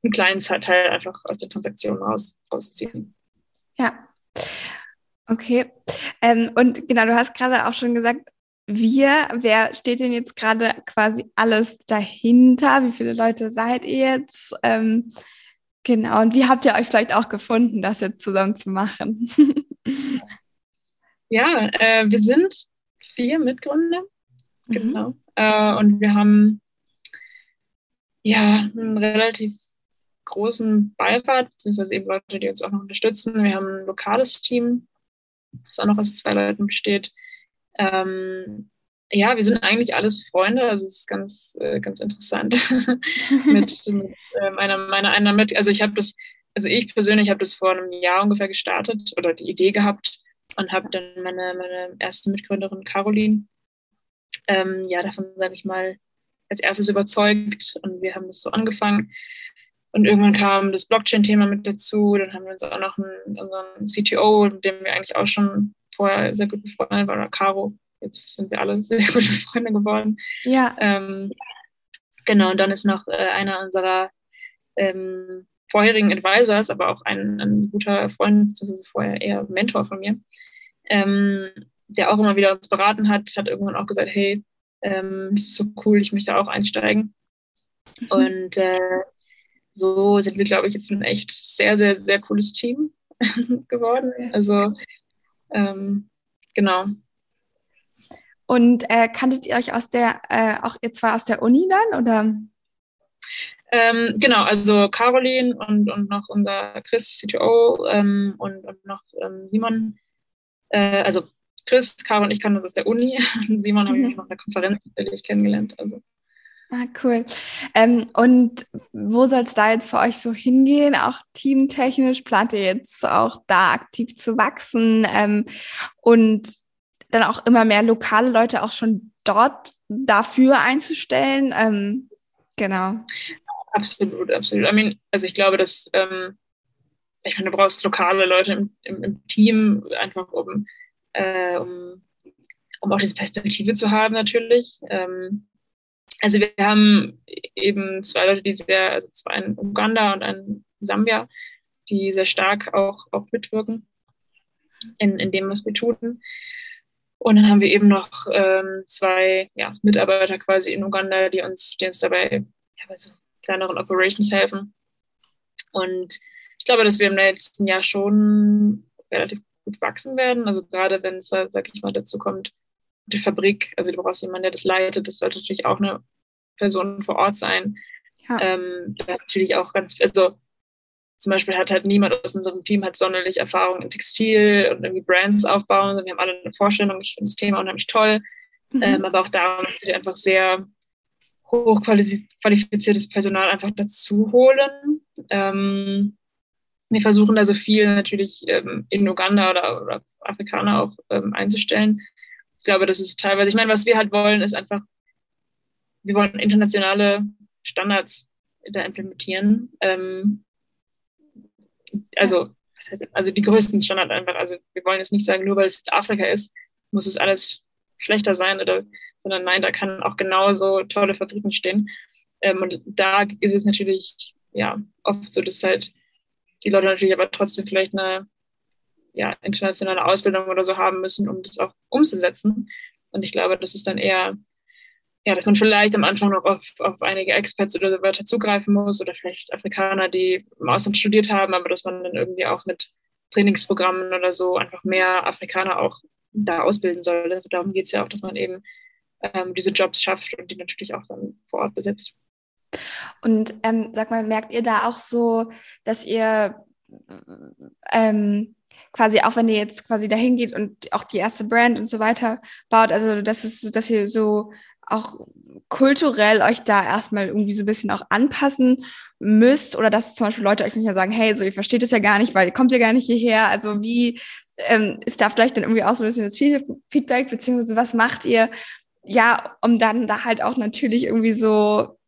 einen kleinen Teil einfach aus der Transaktion raus, rausziehen. Ja. Okay. Ähm, und genau, du hast gerade auch schon gesagt, wir, wer steht denn jetzt gerade quasi alles dahinter? Wie viele Leute seid ihr jetzt? Ähm, Genau, und wie habt ihr euch vielleicht auch gefunden, das jetzt zusammen zu machen? Ja, äh, wir sind vier Mitgründer. Mhm. Genau. Äh, und wir haben ja einen relativ großen Beirat, beziehungsweise eben Leute, die uns auch noch unterstützen. Wir haben ein lokales Team, das auch noch aus zwei Leuten besteht. Ähm, ja, wir sind eigentlich alles Freunde, also es ist ganz, äh, ganz interessant mit, mit äh, meiner, meiner einer mit. Also ich habe das, also ich persönlich habe das vor einem Jahr ungefähr gestartet oder die Idee gehabt und habe dann meine, meine erste Mitgründerin Caroline, ähm, ja, davon sage ich mal, als erstes überzeugt und wir haben das so angefangen. Und irgendwann kam das Blockchain-Thema mit dazu. Dann haben wir uns auch noch einen, unseren CTO, mit dem wir eigentlich auch schon vorher sehr gut befreundet waren, Caro. Jetzt sind wir alle sehr gute Freunde geworden. Ja. Ähm, genau, und dann ist noch äh, einer unserer ähm, vorherigen Advisors, aber auch ein, ein guter Freund, beziehungsweise vorher eher Mentor von mir, ähm, der auch immer wieder uns beraten hat, hat irgendwann auch gesagt, hey, ähm, das ist so cool, ich möchte auch einsteigen. Mhm. Und äh, so sind wir, glaube ich, jetzt ein echt sehr, sehr, sehr cooles Team geworden. Also ähm, genau. Und äh, kanntet ihr euch aus der, äh, auch ihr zwei aus der Uni dann oder? Ähm, genau, also Caroline und, und noch unser Chris, CTO ähm, und, und noch ähm, Simon. Äh, also Chris, Caro und ich kannten uns aus der Uni und Simon mhm. habe ich noch in der Konferenz tatsächlich kennengelernt. Also Ah, cool. Ähm, und wo soll es da jetzt für euch so hingehen? Auch teamtechnisch plant ihr jetzt auch da aktiv zu wachsen ähm, und dann auch immer mehr lokale Leute auch schon dort dafür einzustellen? Ähm, genau. Absolut, absolut. I mean, also ich glaube, dass ähm, ich meine, du brauchst lokale Leute im, im, im Team, einfach um, äh, um, um auch diese Perspektive zu haben natürlich. Ähm, also wir haben eben zwei Leute, die sehr, also zwei in Uganda und ein Sambia, die sehr stark auch, auch mitwirken in, in dem, was wir tun. Und dann haben wir eben noch ähm, zwei ja, Mitarbeiter quasi in Uganda, die uns, die uns dabei ja, bei so kleineren Operations helfen. Und ich glaube, dass wir im letzten Jahr schon relativ gut wachsen werden. Also gerade wenn es, sag ich mal, dazu kommt, die Fabrik, also du brauchst jemanden, der das leitet, das sollte natürlich auch eine Personen vor Ort sein. Ja. Ähm, da natürlich auch ganz, also zum Beispiel hat halt niemand aus unserem Team hat sonderlich Erfahrung in Textil und irgendwie Brands aufbauen. Wir haben alle eine Vorstellung, ich finde das Thema unheimlich toll. Mhm. Ähm, aber auch da musst du dir einfach sehr hochqualifiziertes Personal einfach dazu holen. Ähm, wir versuchen da so viel natürlich ähm, in Uganda oder, oder Afrikaner auch ähm, einzustellen. Ich glaube, das ist teilweise, ich meine, was wir halt wollen, ist einfach wir wollen internationale Standards da implementieren. Ähm, also, also die größten Standards einfach. Also wir wollen jetzt nicht sagen, nur weil es Afrika ist, muss es alles schlechter sein, oder, sondern nein, da kann auch genauso tolle Fabriken stehen. Ähm, und da ist es natürlich ja oft so, dass halt die Leute natürlich aber trotzdem vielleicht eine ja, internationale Ausbildung oder so haben müssen, um das auch umzusetzen. Und ich glaube, das ist dann eher ja, dass man vielleicht am Anfang noch auf, auf einige Experts oder so weiter zugreifen muss oder vielleicht Afrikaner, die im Ausland studiert haben, aber dass man dann irgendwie auch mit Trainingsprogrammen oder so einfach mehr Afrikaner auch da ausbilden soll. Darum geht es ja auch, dass man eben ähm, diese Jobs schafft und die natürlich auch dann vor Ort besetzt. Und ähm, sag mal, merkt ihr da auch so, dass ihr ähm, quasi auch wenn ihr jetzt quasi dahin geht und auch die erste Brand und so weiter baut, also dass es, dass ihr so auch kulturell euch da erstmal irgendwie so ein bisschen auch anpassen müsst oder dass zum Beispiel Leute euch nicht mehr sagen, hey, so ihr versteht es ja gar nicht, weil ihr kommt ja gar nicht hierher. Also wie ähm, ist da vielleicht dann irgendwie auch so ein bisschen das Feedback, beziehungsweise was macht ihr, ja, um dann da halt auch natürlich irgendwie so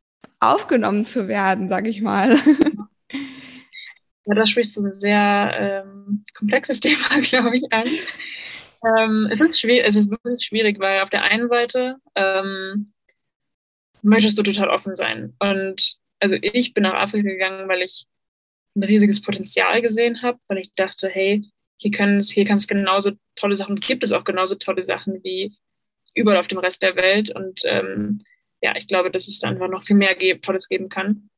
aufgenommen zu werden, sag ich mal. Ja, da sprichst du ein sehr ähm, komplexes Thema, glaube ich, an. Ähm, es, ist schwierig, es ist wirklich schwierig, weil auf der einen Seite ähm, möchtest du total offen sein. Und also ich bin nach Afrika gegangen, weil ich ein riesiges Potenzial gesehen habe, weil ich dachte, hey, hier, hier kann es genauso tolle Sachen, gibt es auch genauso tolle Sachen wie überall auf dem Rest der Welt. Und ähm, ja, ich glaube, dass es da einfach noch viel mehr Tolles geben kann.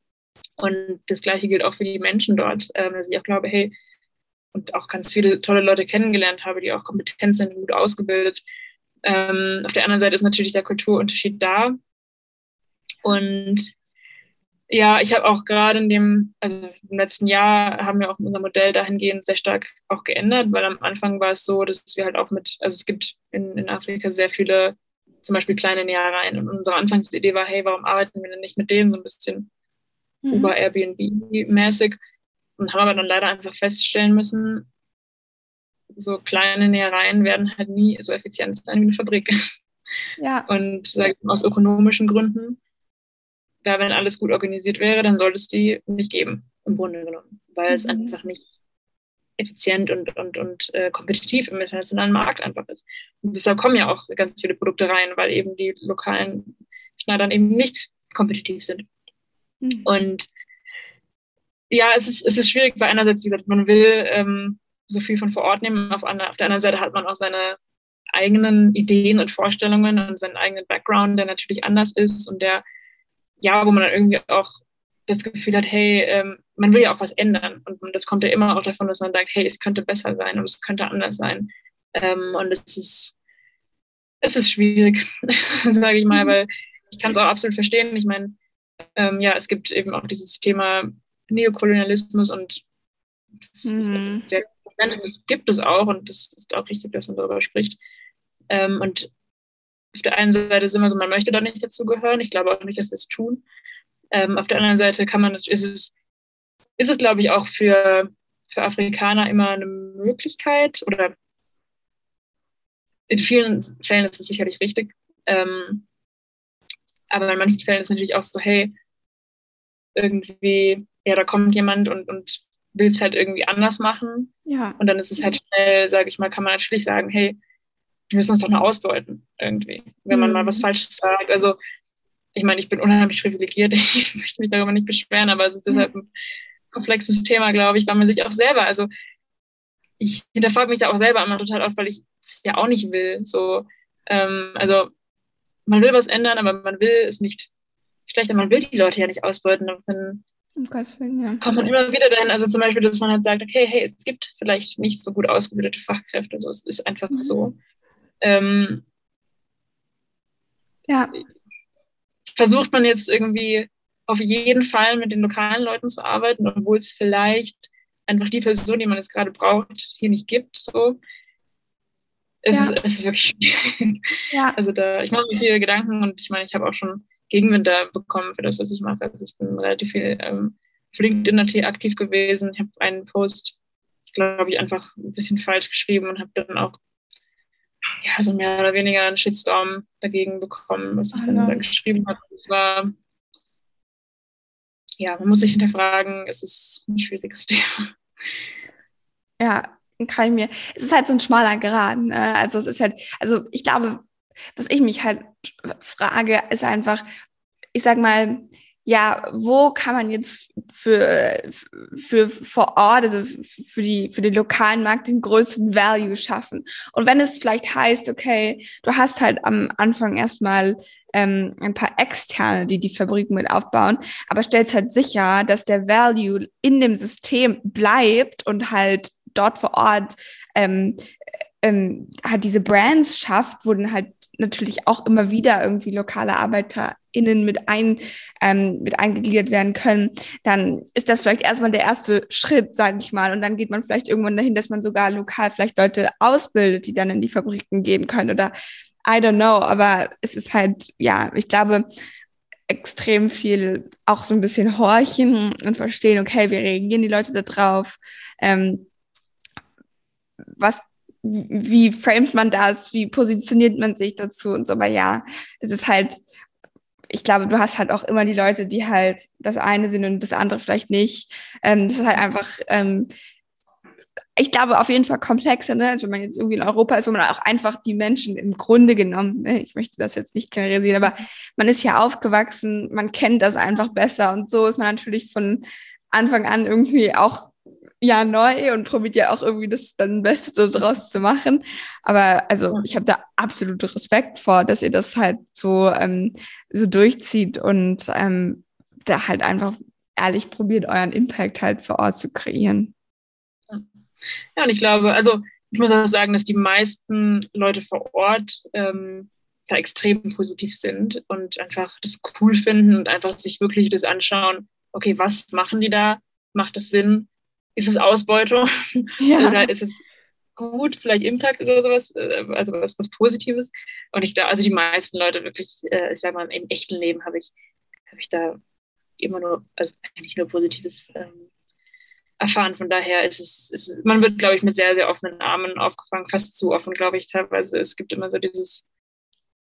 Und das Gleiche gilt auch für die Menschen dort, ähm, dass ich auch glaube, hey, und auch ganz viele tolle Leute kennengelernt habe, die auch kompetent sind und gut ausgebildet. Ähm, auf der anderen Seite ist natürlich der Kulturunterschied da. Und ja, ich habe auch gerade in dem, also im letzten Jahr haben wir auch unser Modell dahingehend sehr stark auch geändert, weil am Anfang war es so, dass wir halt auch mit, also es gibt in, in Afrika sehr viele zum Beispiel kleine Nähereien. Und unsere Anfangsidee war, hey, warum arbeiten wir denn nicht mit denen so ein bisschen mhm. über Airbnb-mäßig? Und haben aber dann leider einfach feststellen müssen, so kleine Nähereien werden halt nie so effizient sein wie eine Fabrik. Ja. Und sag aus ökonomischen Gründen, da wenn alles gut organisiert wäre, dann sollte es die nicht geben, im Grunde genommen, weil mhm. es einfach nicht effizient und, und, und äh, kompetitiv im internationalen Markt einfach ist. Und deshalb kommen ja auch ganz viele Produkte rein, weil eben die lokalen Schneidern eben nicht kompetitiv sind. Mhm. Und ja, es ist, es ist schwierig, weil einerseits, wie gesagt, man will ähm, so viel von vor Ort nehmen, auf, eine, auf der anderen Seite hat man auch seine eigenen Ideen und Vorstellungen und seinen eigenen Background, der natürlich anders ist und der, ja, wo man dann irgendwie auch das Gefühl hat, hey, ähm, man will ja auch was ändern. Und, und das kommt ja immer auch davon, dass man sagt, hey, es könnte besser sein und es könnte anders sein. Ähm, und es ist, es ist schwierig, sage ich mal, mhm. weil ich kann es auch absolut verstehen. Ich meine, ähm, ja, es gibt eben auch dieses Thema Neokolonialismus und das, mhm. ist, also sehr das gibt es auch und das ist auch richtig, dass man darüber spricht. Ähm, und auf der einen Seite sind wir so, man möchte da nicht dazugehören. Ich glaube auch nicht, dass wir es tun. Ähm, auf der anderen Seite kann man, ist es, ist es glaube ich, auch für, für Afrikaner immer eine Möglichkeit oder in vielen Fällen ist es sicherlich richtig. Ähm, aber in manchen Fällen ist es natürlich auch so, hey, irgendwie, ja, da kommt jemand und, und will es halt irgendwie anders machen. Ja. Und dann ist es halt schnell, sage ich mal, kann man natürlich sagen, hey, wir müssen uns doch nur ausbeuten irgendwie, wenn man mhm. mal was Falsches sagt. Also ich meine, ich bin unheimlich privilegiert, ich möchte mich darüber nicht beschweren, aber es ist deshalb ein komplexes Thema, glaube ich, weil man sich auch selber, also ich hinterfrage mich da auch selber immer total oft, weil ich es ja auch nicht will. So, ähm, also man will was ändern, aber man will es nicht schlechter, man will die Leute ja nicht ausbeuten. Dann Willen, ja. kommt man immer wieder dahin, also zum Beispiel, dass man halt sagt, okay, hey, es gibt vielleicht nicht so gut ausgebildete Fachkräfte, so, es ist einfach mhm. so. Ähm, ja versucht man jetzt irgendwie auf jeden Fall mit den lokalen Leuten zu arbeiten, obwohl es vielleicht einfach die Person, die man jetzt gerade braucht, hier nicht gibt. So. Es, ja. ist, es ist wirklich schwierig. Ja. Also da, ich mache mir viele Gedanken und ich meine, ich habe auch schon Gegenwind da bekommen für das, was ich mache. Also ich bin relativ viel ähm, auf LinkedIn aktiv gewesen. Ich habe einen Post, glaube ich, einfach ein bisschen falsch geschrieben und habe dann auch ja, so mehr oder weniger einen Shitstorm dagegen bekommen, was ich dann, dann geschrieben habe. Es war, ja, man muss sich hinterfragen, es ist ein schwieriges Thema. Ja, kann ich mir, es ist halt so ein schmaler Grad. Ne? Also es ist halt, also ich glaube, was ich mich halt frage, ist einfach, ich sag mal, ja, wo kann man jetzt für, für vor Ort, also für die, für den lokalen Markt den größten Value schaffen? Und wenn es vielleicht heißt, okay, du hast halt am Anfang erstmal ähm, ein paar Externe, die die Fabriken mit aufbauen, aber stellst halt sicher, dass der Value in dem System bleibt und halt dort vor Ort ähm, ähm, halt diese Brands schafft, wo dann halt natürlich auch immer wieder irgendwie lokale ArbeiterInnen mit, ein, ähm, mit eingegliedert werden können, dann ist das vielleicht erstmal der erste Schritt, sage ich mal. Und dann geht man vielleicht irgendwann dahin, dass man sogar lokal vielleicht Leute ausbildet, die dann in die Fabriken gehen können oder I don't know. Aber es ist halt, ja, ich glaube, extrem viel auch so ein bisschen horchen und verstehen, okay, wie reagieren die Leute da drauf? Ähm, was wie framet man das, wie positioniert man sich dazu und so. Aber ja, es ist halt, ich glaube, du hast halt auch immer die Leute, die halt das eine sind und das andere vielleicht nicht. Ähm, das ist halt einfach, ähm, ich glaube, auf jeden Fall komplexer, ne? Also wenn man jetzt irgendwie in Europa ist, wo man auch einfach die Menschen im Grunde genommen, ne? ich möchte das jetzt nicht generalisieren, aber man ist ja aufgewachsen, man kennt das einfach besser und so ist man natürlich von Anfang an irgendwie auch ja neu und probiert ja auch irgendwie das dann Beste daraus zu machen. Aber also ich habe da absolute Respekt vor, dass ihr das halt so, ähm, so durchzieht und ähm, da halt einfach ehrlich probiert, euren Impact halt vor Ort zu kreieren. Ja, und ich glaube, also ich muss auch sagen, dass die meisten Leute vor Ort ähm, da extrem positiv sind und einfach das cool finden und einfach sich wirklich das anschauen, okay, was machen die da? Macht es Sinn? Ist es Ausbeutung? Ja. oder ist es gut, vielleicht Impact oder sowas, äh, also was, was Positives? Und ich da, also die meisten Leute wirklich, äh, ich sag mal, im echten Leben habe ich, habe ich da immer nur, also eigentlich nur Positives ähm, erfahren. Von daher ist es, ist, man wird, glaube ich, mit sehr, sehr offenen Armen aufgefangen, fast zu offen, glaube ich, teilweise. Es gibt immer so dieses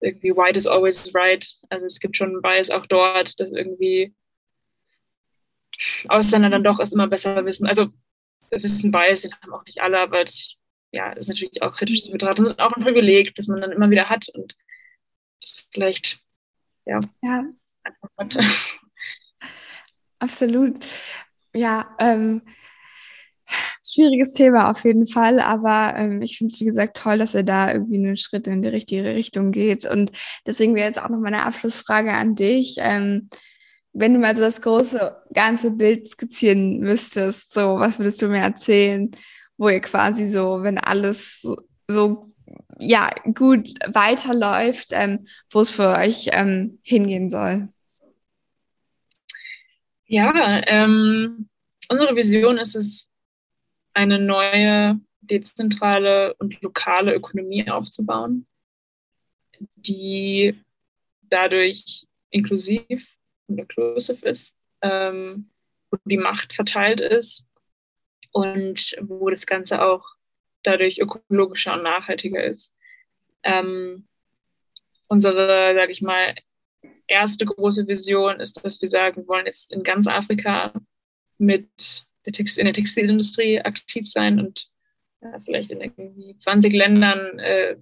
irgendwie White is always right. Also es gibt schon Bias auch dort, dass irgendwie Ausländer dann doch erst immer besser wissen. Also es ist ein Bias, den haben auch nicht alle, aber es ja, ist natürlich auch kritisch zu betrachten. Das ist auch ein Privileg, das man dann immer wieder hat und das vielleicht, ja, ja. einfach hat. Absolut. Ja, ähm, schwieriges Thema auf jeden Fall, aber ähm, ich finde es, wie gesagt, toll, dass er da irgendwie einen Schritt in die richtige Richtung geht. Und deswegen wäre jetzt auch noch meine Abschlussfrage an dich. Ähm, wenn du mal so das große ganze Bild skizzieren müsstest, so was würdest du mir erzählen, wo ihr quasi so, wenn alles so, ja gut weiterläuft, ähm, wo es für euch ähm, hingehen soll? Ja, ähm, unsere Vision ist es, eine neue dezentrale und lokale Ökonomie aufzubauen, die dadurch inklusiv inclusive ist, ähm, wo die Macht verteilt ist und wo das Ganze auch dadurch ökologischer und nachhaltiger ist. Ähm, unsere, sage ich mal, erste große Vision ist, dass wir sagen, wir wollen jetzt in ganz Afrika mit in der Textilindustrie aktiv sein und ja, vielleicht in irgendwie 20 Ländern äh,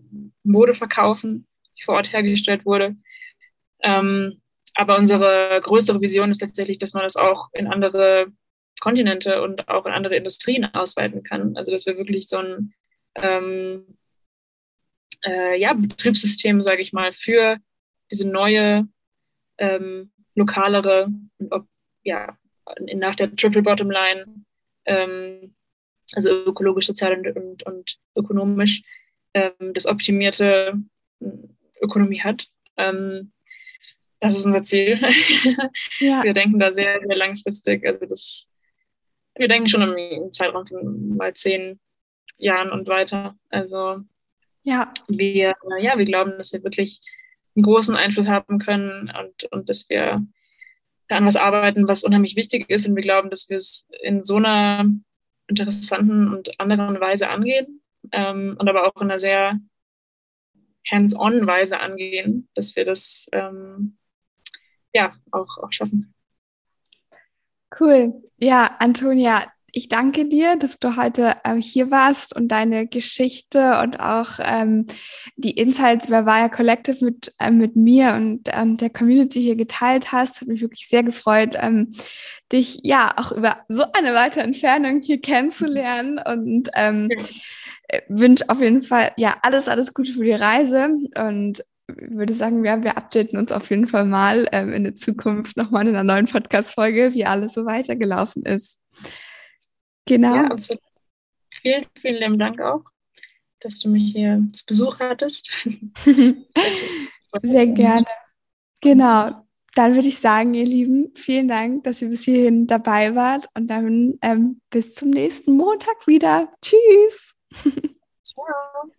Mode verkaufen, die vor Ort hergestellt wurde. Ähm, aber unsere größere Vision ist tatsächlich, dass man das auch in andere Kontinente und auch in andere Industrien ausweiten kann. Also dass wir wirklich so ein ähm, äh, ja, Betriebssystem, sage ich mal, für diese neue, ähm, lokalere und ja, nach der Triple Bottom Line, ähm, also ökologisch, sozial und, und, und ökonomisch, ähm, das optimierte äh, Ökonomie hat. Ähm, das ist unser Ziel. Ja. Wir denken da sehr, sehr langfristig. Also das, wir denken schon im Zeitraum von mal zehn Jahren und weiter. Also ja. wir, ja, wir glauben, dass wir wirklich einen großen Einfluss haben können und, und dass wir an was arbeiten, was unheimlich wichtig ist. Und wir glauben, dass wir es in so einer interessanten und anderen Weise angehen ähm, und aber auch in einer sehr hands-on Weise angehen, dass wir das ähm, ja auch, auch schaffen. Cool. Ja, Antonia, ich danke dir, dass du heute äh, hier warst und deine Geschichte und auch ähm, die Insights über Via Collective mit, äh, mit mir und ähm, der Community hier geteilt hast. Hat mich wirklich sehr gefreut, ähm, dich ja auch über so eine weite Entfernung hier kennenzulernen und ähm, äh, wünsche auf jeden Fall ja alles, alles Gute für die Reise und würde sagen, ja, wir updaten uns auf jeden Fall mal ähm, in der Zukunft nochmal in einer neuen Podcast-Folge, wie alles so weitergelaufen ist. Genau. Ja, absolut. Vielen, vielen lieben Dank auch, dass du mich hier zu Besuch hattest. Sehr gerne. Genau. Dann würde ich sagen, ihr Lieben, vielen Dank, dass ihr bis hierhin dabei wart und dann ähm, bis zum nächsten Montag wieder. Tschüss. Ciao.